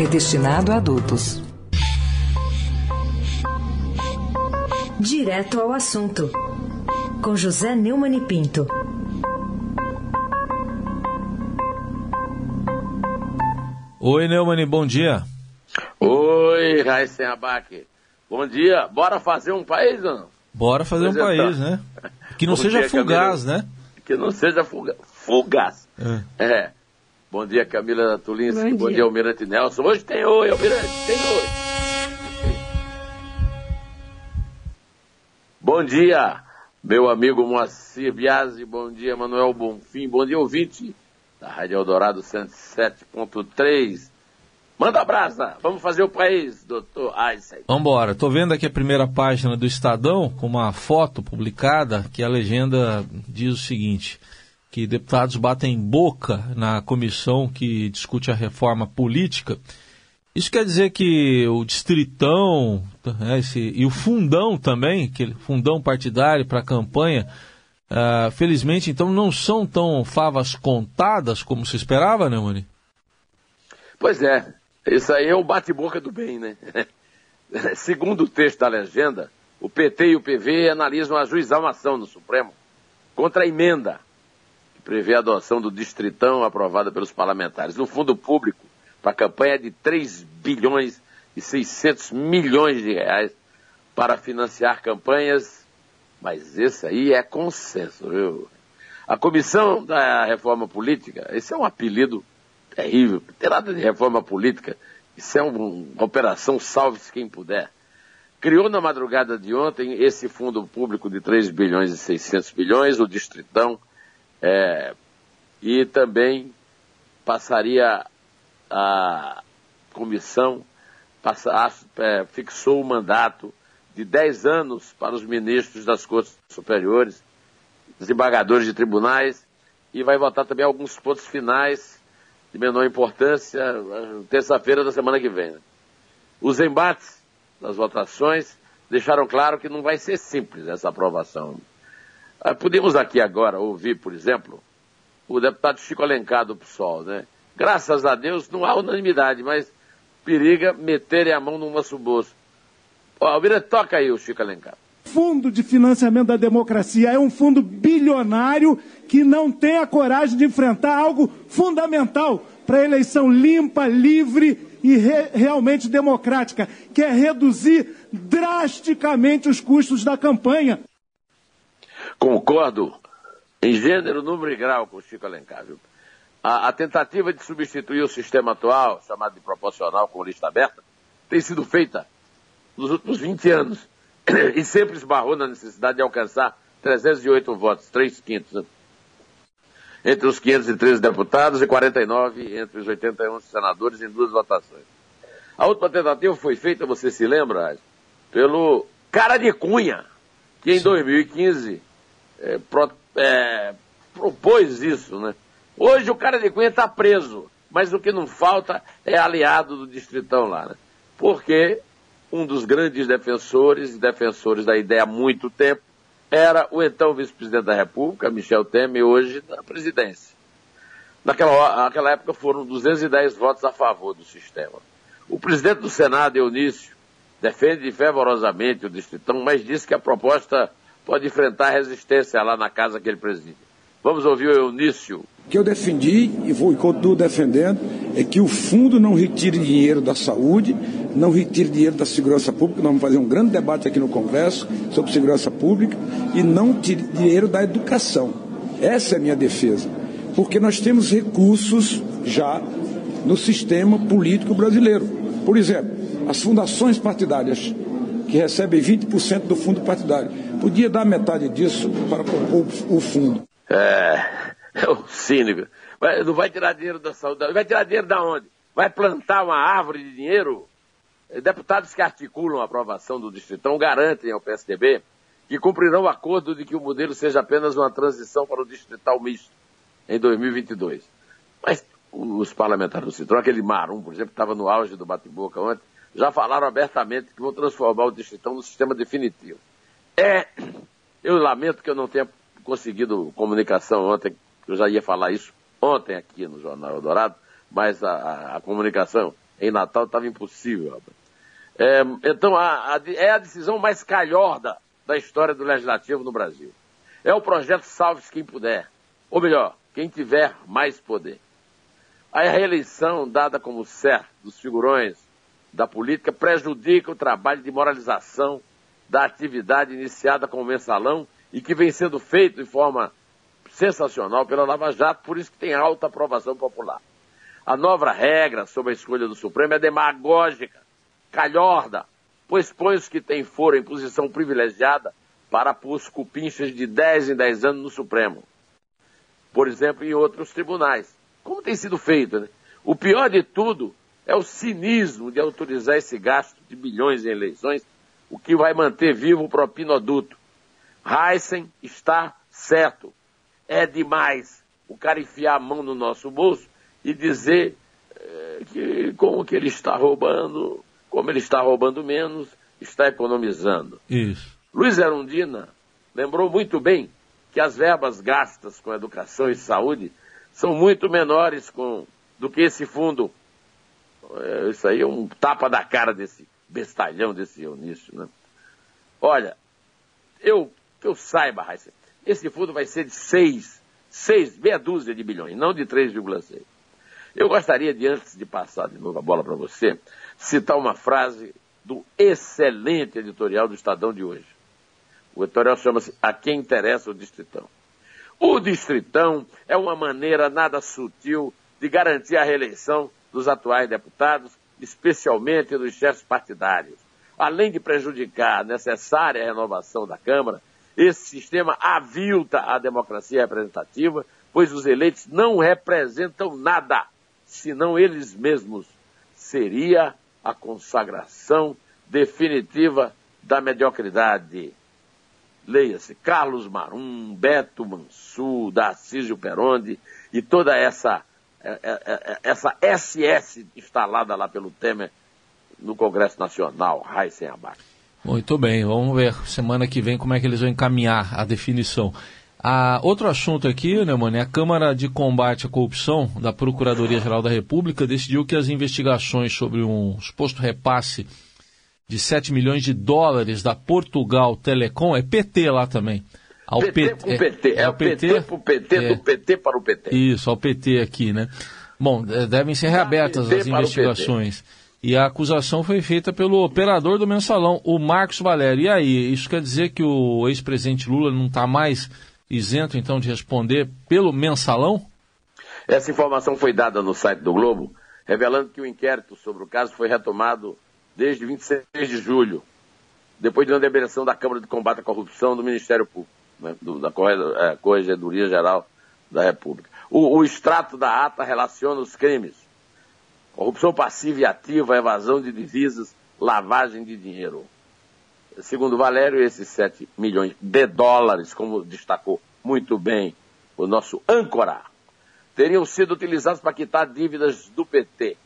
é destinado a adultos. Direto ao assunto. Com José Neumann e Pinto. Oi, Neumann, bom dia. Oi, Raíssen Abac. Bom dia. Bora fazer um país ou não? Bora fazer pois um então. país, né? Que não bom seja dia, fugaz, Camila. né? Que não seja fuga... fugaz. É. é. Bom dia, Camila Tulinski. Bom, Bom dia. dia, Almirante Nelson. Hoje tem oi, Almirante, tem oi. Bom dia, meu amigo Moacir Biasi. Bom dia, Manuel Bonfim. Bom dia, ouvinte da Rádio Eldorado 107.3. Manda brasa, vamos fazer o país, doutor Einstein. Vamos embora. Estou vendo aqui a primeira página do Estadão, com uma foto publicada, que a legenda diz o seguinte que deputados batem boca na comissão que discute a reforma política. Isso quer dizer que o distritão né, esse, e o fundão também, aquele fundão partidário para a campanha, uh, felizmente então não são tão favas contadas como se esperava, né, Moni? Pois é, isso aí é o bate-boca do bem, né? Segundo o texto da legenda, o PT e o PV analisam ajuizar uma ação no Supremo contra a emenda prevê a adoção do distritão aprovada pelos parlamentares. No fundo público, para a campanha de 3 bilhões e 600 milhões de reais para financiar campanhas, mas esse aí é consenso, viu? A comissão da reforma política, esse é um apelido terrível, não tem nada de reforma política, isso é um, uma operação salve-se quem puder. Criou na madrugada de ontem esse fundo público de 3 bilhões e 600 milhões, o Distritão, é, e também passaria a comissão, passa, é, fixou o mandato de 10 anos para os ministros das Cortes Superiores, desembargadores de tribunais, e vai votar também alguns pontos finais de menor importância, terça-feira da semana que vem. Né? Os embates das votações deixaram claro que não vai ser simples essa aprovação. Ah, podemos aqui agora ouvir, por exemplo, o deputado Chico Alencar do PSOL, né? Graças a Deus não há unanimidade, mas periga meterem a mão no nosso bolso. Ó, Almira, toca aí o Chico Alencar. Fundo de Financiamento da Democracia é um fundo bilionário que não tem a coragem de enfrentar algo fundamental para a eleição limpa, livre e re realmente democrática, que é reduzir drasticamente os custos da campanha. Concordo em gênero, número e grau com o Chico Alencar. Viu? A, a, tentativa de substituir o sistema atual, chamado de proporcional com lista aberta, tem sido feita nos últimos 20 anos e sempre esbarrou na necessidade de alcançar 308 votos, 3 quintos, né? entre os 513 deputados e 49 entre os 81 senadores em duas votações. A última tentativa foi feita, você se lembra, pelo cara de Cunha, que em 2015 é, pro, é, propôs isso, né? Hoje o cara de Cunha está preso, mas o que não falta é aliado do distritão lá, né? Porque um dos grandes defensores e defensores da ideia há muito tempo era o então vice-presidente da República, Michel Temer, hoje na presidência. Naquela, naquela época foram 210 votos a favor do sistema. O presidente do Senado, Eunício, defende fervorosamente o distritão, mas disse que a proposta pode enfrentar resistência lá na casa que ele preside. Vamos ouvir o Eunício. O que eu defendi e vou e continuo defendendo é que o fundo não retire dinheiro da saúde, não retire dinheiro da segurança pública. Nós vamos fazer um grande debate aqui no Congresso sobre segurança pública e não tire dinheiro da educação. Essa é a minha defesa. Porque nós temos recursos já no sistema político brasileiro. Por exemplo, as fundações partidárias, que recebem 20% do fundo partidário Podia dar metade disso para compor o fundo. É, é o cínico. Vai, não vai tirar dinheiro da saúde. Vai tirar dinheiro da onde? Vai plantar uma árvore de dinheiro? Deputados que articulam a aprovação do Distritão garantem ao PSDB que cumprirão o acordo de que o modelo seja apenas uma transição para o Distrital Misto em 2022. Mas os parlamentares do Citrão, aquele Marum, por exemplo, estava no auge do bate-boca ontem, já falaram abertamente que vão transformar o Distritão no sistema definitivo. É, eu lamento que eu não tenha conseguido comunicação ontem, eu já ia falar isso ontem aqui no Jornal Eldorado, mas a, a, a comunicação em Natal estava impossível. É, então, a, a, é a decisão mais calhorda da história do Legislativo no Brasil. É o projeto Salve-se Quem Puder. Ou melhor, quem tiver mais poder. A reeleição dada como certa dos figurões da política prejudica o trabalho de moralização da atividade iniciada com o mensalão e que vem sendo feito de forma sensacional pela Lava Jato, por isso que tem alta aprovação popular. A nova regra sobre a escolha do Supremo é demagógica, calhorda, pois põe os que têm foro em posição privilegiada para pôr cupinchas de 10 em 10 anos no Supremo. Por exemplo, em outros tribunais. Como tem sido feito, né? O pior de tudo é o cinismo de autorizar esse gasto de bilhões em eleições, o que vai manter vivo o propinoduto. Heisen está certo. É demais o cara enfiar a mão no nosso bolso e dizer é, que como que ele está roubando, como ele está roubando menos, está economizando. Isso. Luiz Erundina lembrou muito bem que as verbas gastas com educação e saúde são muito menores com, do que esse fundo. É, isso aí é um tapa da cara desse bestalhão desse Eunício, né? Olha, eu, que eu saiba, Raíssa, esse fundo vai ser de 6, 6, meia dúzia de bilhões, não de 3,6. Eu gostaria de, antes de passar de novo a bola para você, citar uma frase do excelente editorial do Estadão de hoje. O editorial chama-se A Quem Interessa o Distritão. O Distritão é uma maneira nada sutil de garantir a reeleição dos atuais deputados, especialmente dos chefes partidários. Além de prejudicar a necessária renovação da Câmara, esse sistema avilta a democracia representativa, pois os eleitos não representam nada, senão eles mesmos. Seria a consagração definitiva da mediocridade. Leia-se Carlos Marum, Beto Mansur, Darcísio Peronde e toda essa, essa SS instalada lá pelo Temer no Congresso Nacional, Raíssen Abac. Muito bem, vamos ver semana que vem como é que eles vão encaminhar a definição. Ah, outro assunto aqui, é a Câmara de Combate à Corrupção da Procuradoria-Geral da República decidiu que as investigações sobre um suposto repasse de 7 milhões de dólares da Portugal Telecom, é PT lá também. Ao PT, PT, PT. É, é, o PT, PT para o PT, é, do PT para o PT. Isso, ao PT aqui, né? Bom, devem ser reabertas as investigações. E a acusação foi feita pelo operador do mensalão, o Marcos Valério. E aí, isso quer dizer que o ex-presidente Lula não está mais isento, então, de responder pelo mensalão? Essa informação foi dada no site do Globo, revelando que o inquérito sobre o caso foi retomado desde 26 de julho, depois de uma deliberação da Câmara de Combate à Corrupção do Ministério Público, né, da é, Corregedoria Geral da República. O, o extrato da ata relaciona os crimes corrupção passiva e ativa, evasão de divisas, lavagem de dinheiro. Segundo Valério, esses 7 milhões de dólares, como destacou muito bem o nosso âncora, teriam sido utilizados para quitar dívidas do PT.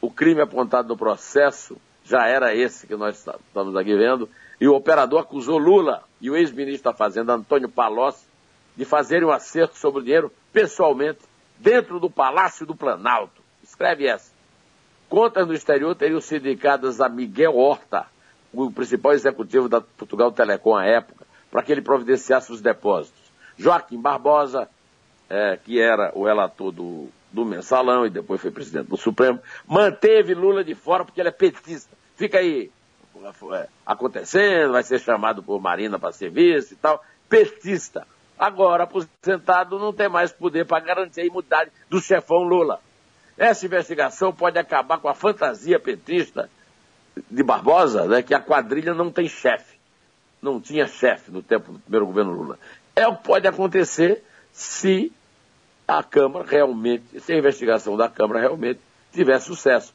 O crime apontado no processo já era esse que nós estamos aqui vendo, e o operador acusou Lula e o ex-ministro da Fazenda, Antônio Palocci, de fazerem um acerto sobre o dinheiro pessoalmente dentro do Palácio do Planalto. Escreve essa. Contas no exterior teriam sido indicadas a Miguel Horta, o principal executivo da Portugal Telecom à época, para que ele providenciasse os depósitos. Joaquim Barbosa, é, que era o relator do, do mensalão e depois foi presidente do Supremo, manteve Lula de fora porque ele é petista. Fica aí acontecendo, vai ser chamado por Marina para serviço e tal. Petista. Agora, aposentado, não tem mais poder para garantir a imunidade do chefão Lula. Essa investigação pode acabar com a fantasia petista de Barbosa, né, que a quadrilha não tem chefe. Não tinha chefe no tempo do primeiro governo Lula. É o que pode acontecer se a Câmara realmente, se a investigação da Câmara realmente tiver sucesso.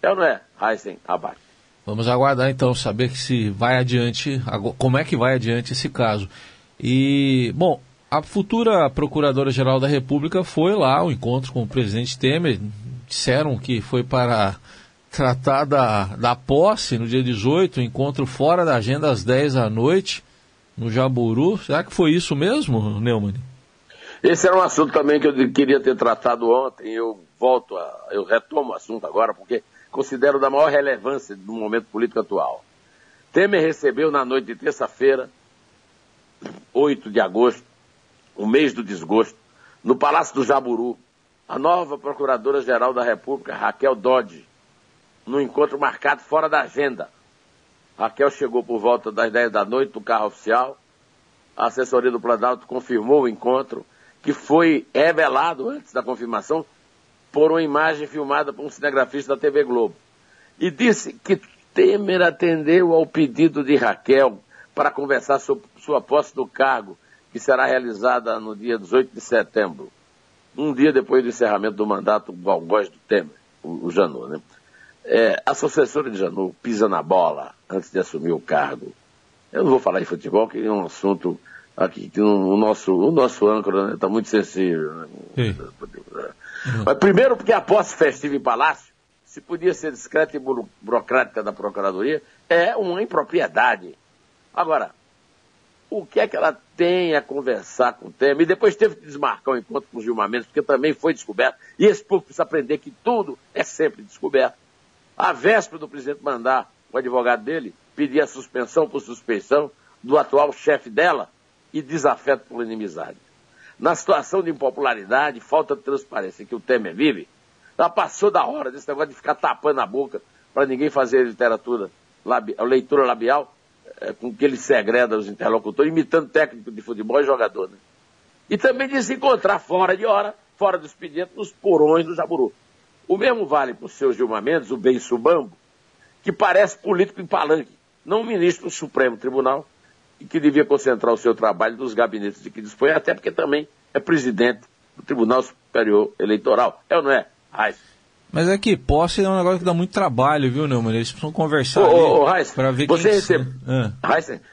É ou não é, Heisen Abad? Vamos aguardar então, saber se vai adiante, como é que vai adiante esse caso. E, bom, a futura Procuradora-Geral da República foi lá ao encontro com o presidente Temer. Disseram que foi para tratar da, da posse no dia 18, encontro fora da agenda às 10 da noite, no Jaburu. Será que foi isso mesmo, Neumann? Esse era um assunto também que eu queria ter tratado ontem. Eu volto, a, eu retomo o assunto agora, porque considero da maior relevância no momento político atual. Temer recebeu na noite de terça-feira, 8 de agosto, o mês do desgosto, no Palácio do Jaburu, a nova Procuradora-Geral da República, Raquel Dodge, num encontro marcado fora da agenda. Raquel chegou por volta das 10 da noite do carro oficial. A assessoria do Planalto confirmou o encontro, que foi revelado antes da confirmação por uma imagem filmada por um cinegrafista da TV Globo. E disse que Temer atendeu ao pedido de Raquel para conversar sobre sua posse do cargo, que será realizada no dia 18 de setembro, um dia depois do encerramento do mandato do do Temer, o, o Janot, né? É, a sucessora de Janot pisa na bola antes de assumir o cargo. Eu não vou falar de futebol, que é um assunto aqui que o nosso, o nosso âncora está né, muito sensível. Né? Mas primeiro porque a posse festiva em palácio, se podia ser discreta e burocrática da Procuradoria, é uma impropriedade. Agora, o que é que ela tem a conversar com o Temer? E depois teve que desmarcar o um encontro com o Gilmar Mendes, porque também foi descoberto. E esse povo precisa aprender que tudo é sempre descoberto. A véspera do presidente mandar o advogado dele pedir a suspensão por suspeição do atual chefe dela e desafeto por inimizade. Na situação de impopularidade, falta de transparência que o Temer vive, já passou da hora desse negócio de ficar tapando a boca para ninguém fazer literatura, labi, leitura labial, é, com que ele segreda os interlocutores, imitando técnico de futebol e jogador. Né? E também de se encontrar fora de hora, fora do expediente, nos porões do Jaburu. O mesmo vale para o seu Gilmar Mendes, o bem subambo, que parece político em palanque, não ministro do Supremo Tribunal, e que devia concentrar o seu trabalho nos gabinetes de que dispõe, até porque também é presidente do Tribunal Superior Eleitoral. É ou não é, Raiz? Mas é que posse é um negócio que dá muito trabalho, viu, Neumann? Eles precisam conversar para ver você quem... Recebe... Ah.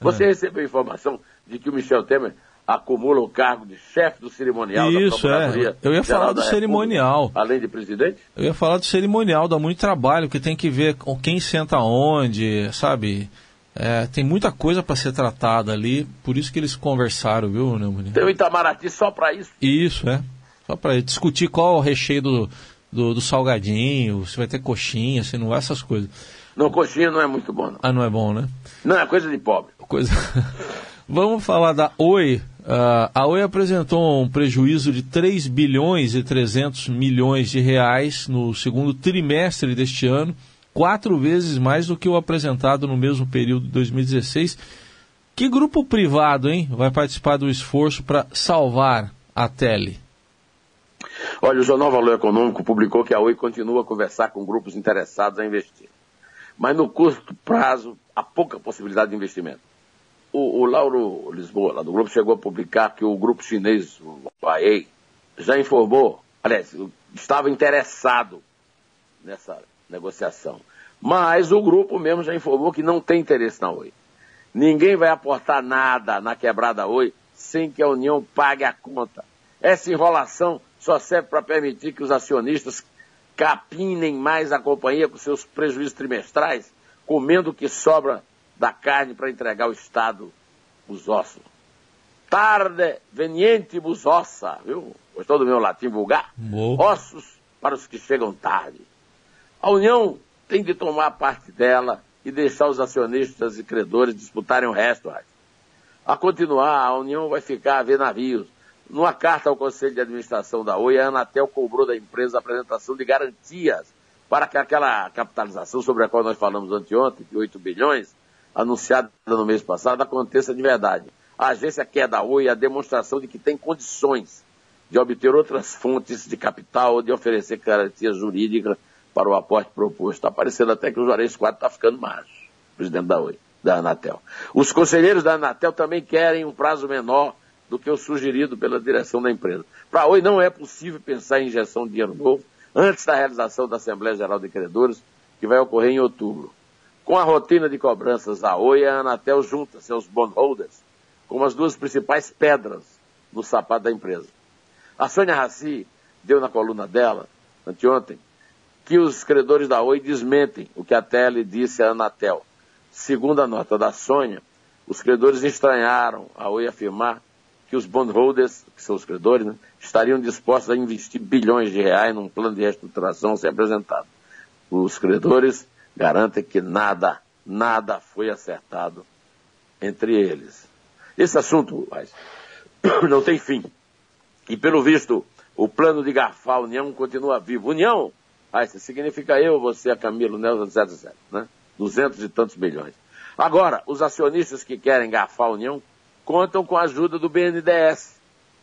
você ah. recebeu informação de que o Michel Temer acumula o cargo de chefe do cerimonial Isso, da é. Eu ia falar do cerimonial. além de presidente? Eu ia falar do cerimonial, dá muito trabalho, que tem que ver com quem senta onde, sabe? É, tem muita coisa para ser tratada ali, por isso que eles conversaram, viu, Neumann? Tem o Itamaraty só para isso? Isso, é. Só para discutir qual é o recheio do, do, do, salgadinho, se vai ter coxinha, se não vai, essas coisas. Não, coxinha não é muito bom, não. Ah, não é bom, né? Não, é coisa de pobre. Coisa... Vamos falar da Oi. Uh, a Oi apresentou um prejuízo de 3 bilhões e 300 milhões de reais no segundo trimestre deste ano, quatro vezes mais do que o apresentado no mesmo período de 2016. Que grupo privado, hein, vai participar do esforço para salvar a Tele? Olha, o Jornal Valor Econômico publicou que a Oi continua a conversar com grupos interessados a investir. Mas no curto prazo, há pouca possibilidade de investimento. O, o, Lauro Lisboa, lá do grupo, chegou a publicar que o grupo chinês, o Huawei, já informou, aliás, estava interessado nessa negociação. Mas o grupo mesmo já informou que não tem interesse na Oi. Ninguém vai aportar nada na quebrada Oi sem que a União pague a conta. Essa enrolação só serve para permitir que os acionistas capinem mais a companhia com seus prejuízos trimestrais, comendo o que sobra da carne para entregar ao Estado os ossos. Tarde venientibus ossa, viu? Gostou do meu latim vulgar? Boa. Ossos para os que chegam tarde. A União tem de tomar parte dela e deixar os acionistas e credores disputarem o resto. A continuar, a União vai ficar a ver navios. Numa carta ao Conselho de Administração da Oi, a Anatel cobrou da empresa a apresentação de garantias para que aquela capitalização sobre a qual nós falamos anteontem, de 8 bilhões, anunciada no mês passado aconteça de verdade. A agência quer da Oi a demonstração de que tem condições de obter outras fontes de capital ou de oferecer garantias jurídicas para o aporte proposto. Está parecendo até que o Juarez 4 está ficando macho, presidente da Oi, da Anatel. Os conselheiros da Anatel também querem um prazo menor do que o sugerido pela direção da empresa. Para a Oi não é possível pensar em injeção de dinheiro novo antes da realização da Assembleia Geral de Credores, que vai ocorrer em outubro. Com a rotina de cobranças da Oi, a Anatel junta seus bondholders como as duas principais pedras no sapato da empresa. A Sônia Raci deu na coluna dela, anteontem, que os credores da Oi desmentem o que a Tele disse à Anatel. Segundo a nota da Sônia, os credores estranharam a Oi afirmar que os bondholders, que são os credores, né, estariam dispostos a investir bilhões de reais num plano de reestruturação ser apresentado. Os credores garantem que nada, nada foi acertado entre eles. Esse assunto mas, não tem fim. E pelo visto, o plano de garfar a União continua vivo. União, significa eu, você, a Camilo, Nelson, etc, né? Duzentos e tantos bilhões. Agora, os acionistas que querem garfar a União contam com a ajuda do BNDES,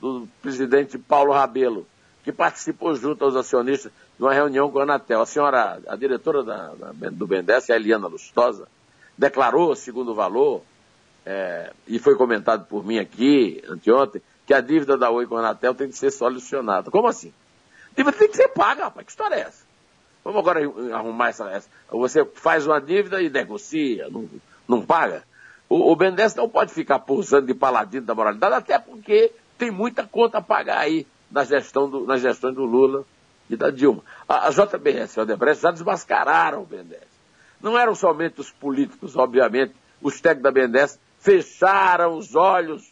do presidente Paulo Rabelo, que participou junto aos acionistas de uma reunião com a Anatel. A senhora, a diretora da, da, do BNDES, a Eliana Lustosa, declarou, segundo o valor, é, e foi comentado por mim aqui anteontem, que a dívida da Oi com a Anatel tem que ser solucionada. Como assim? A dívida tem que ser paga, rapaz. Que história é essa? Vamos agora arrumar essa, essa. Você faz uma dívida e negocia, não, não paga. O, o BNDES não pode ficar pulsando de paladino da moralidade, até porque tem muita conta a pagar aí na gestão do, nas gestões do Lula e da Dilma. A, a JBS e a Odebrecht já desmascararam o BNDES. Não eram somente os políticos, obviamente, os técnicos da BNDES fecharam os olhos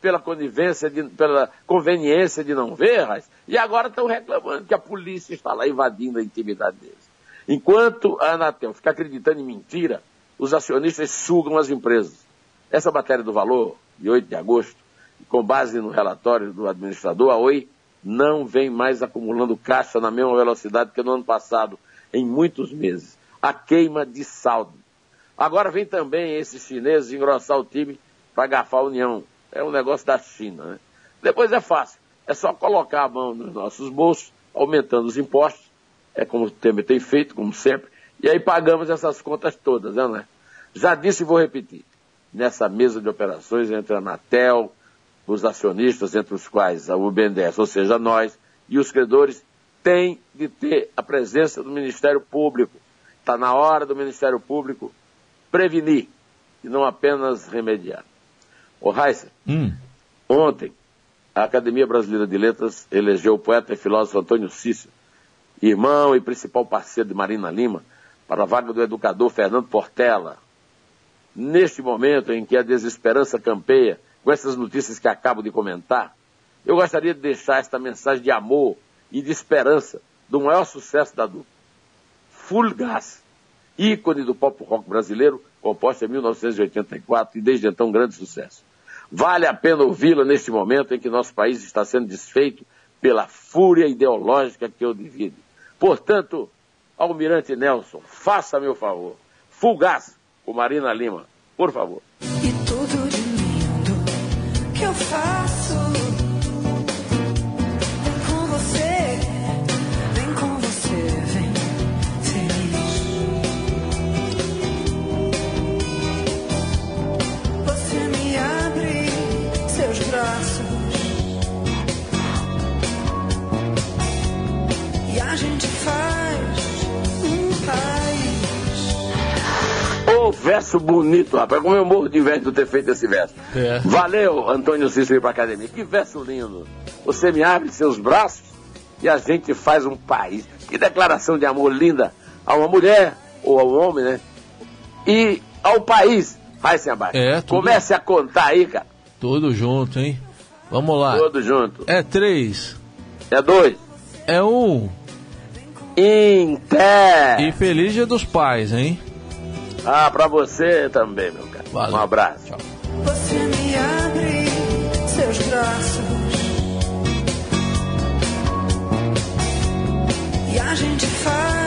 pela conivência, de, pela conveniência de não ver, e agora estão reclamando que a polícia está lá invadindo a intimidade deles. Enquanto a Anatel fica acreditando em mentira, os acionistas sugam as empresas. Essa matéria do valor, de 8 de agosto, com base no relatório do administrador, a Oi não vem mais acumulando caixa na mesma velocidade que no ano passado, em muitos meses. A queima de saldo. Agora vem também esses chineses engrossar o time para agafar a União. É um negócio da China, né? Depois é fácil. É só colocar a mão nos nossos bolsos, aumentando os impostos. É como o Temer tem feito, como sempre e aí pagamos essas contas todas, né, né? Já disse e vou repetir. Nessa mesa de operações entre a Anatel, os acionistas, entre os quais o BNDES, ou seja, nós, e os credores, tem de ter a presença do Ministério Público. Está na hora do Ministério Público prevenir e não apenas remediar. O Heisen, hum. ontem, a Academia Brasileira de Letras elegeu o poeta e filósofo Antônio Cícero, irmão e principal parceiro de Marina Lima, para a vaga do educador Fernando Portela. Neste momento em que a desesperança campeia com essas notícias que acabo de comentar, eu gostaria de deixar esta mensagem de amor e de esperança do maior sucesso da dupla. Full Gas, ícone do pop rock brasileiro, composta em 1984 e desde então grande sucesso. Vale a pena ouvi-la neste momento em que nosso país está sendo desfeito pela fúria ideológica que o divide. Portanto, Almirante Nelson, faça meu favor. Fugaz, o Marina Lima, por favor. Verso bonito, rapaz. Como eu morro de inveja de ter feito esse verso. É. Valeu, Antônio Cícero para academia. Que verso lindo. Você me abre seus braços e a gente faz um país. Que declaração de amor linda a uma mulher ou ao homem, né? E ao país. Vai sem abaixo. É, tudo... Comece a contar aí, cara. Tudo junto, hein? Vamos lá. Tudo junto. É três. É dois. É um. Inter. E feliz dia dos pais, hein? Ah, pra você também, meu cara. Valeu. Um abraço. Tchau. Você me abre seus braços e a gente faz.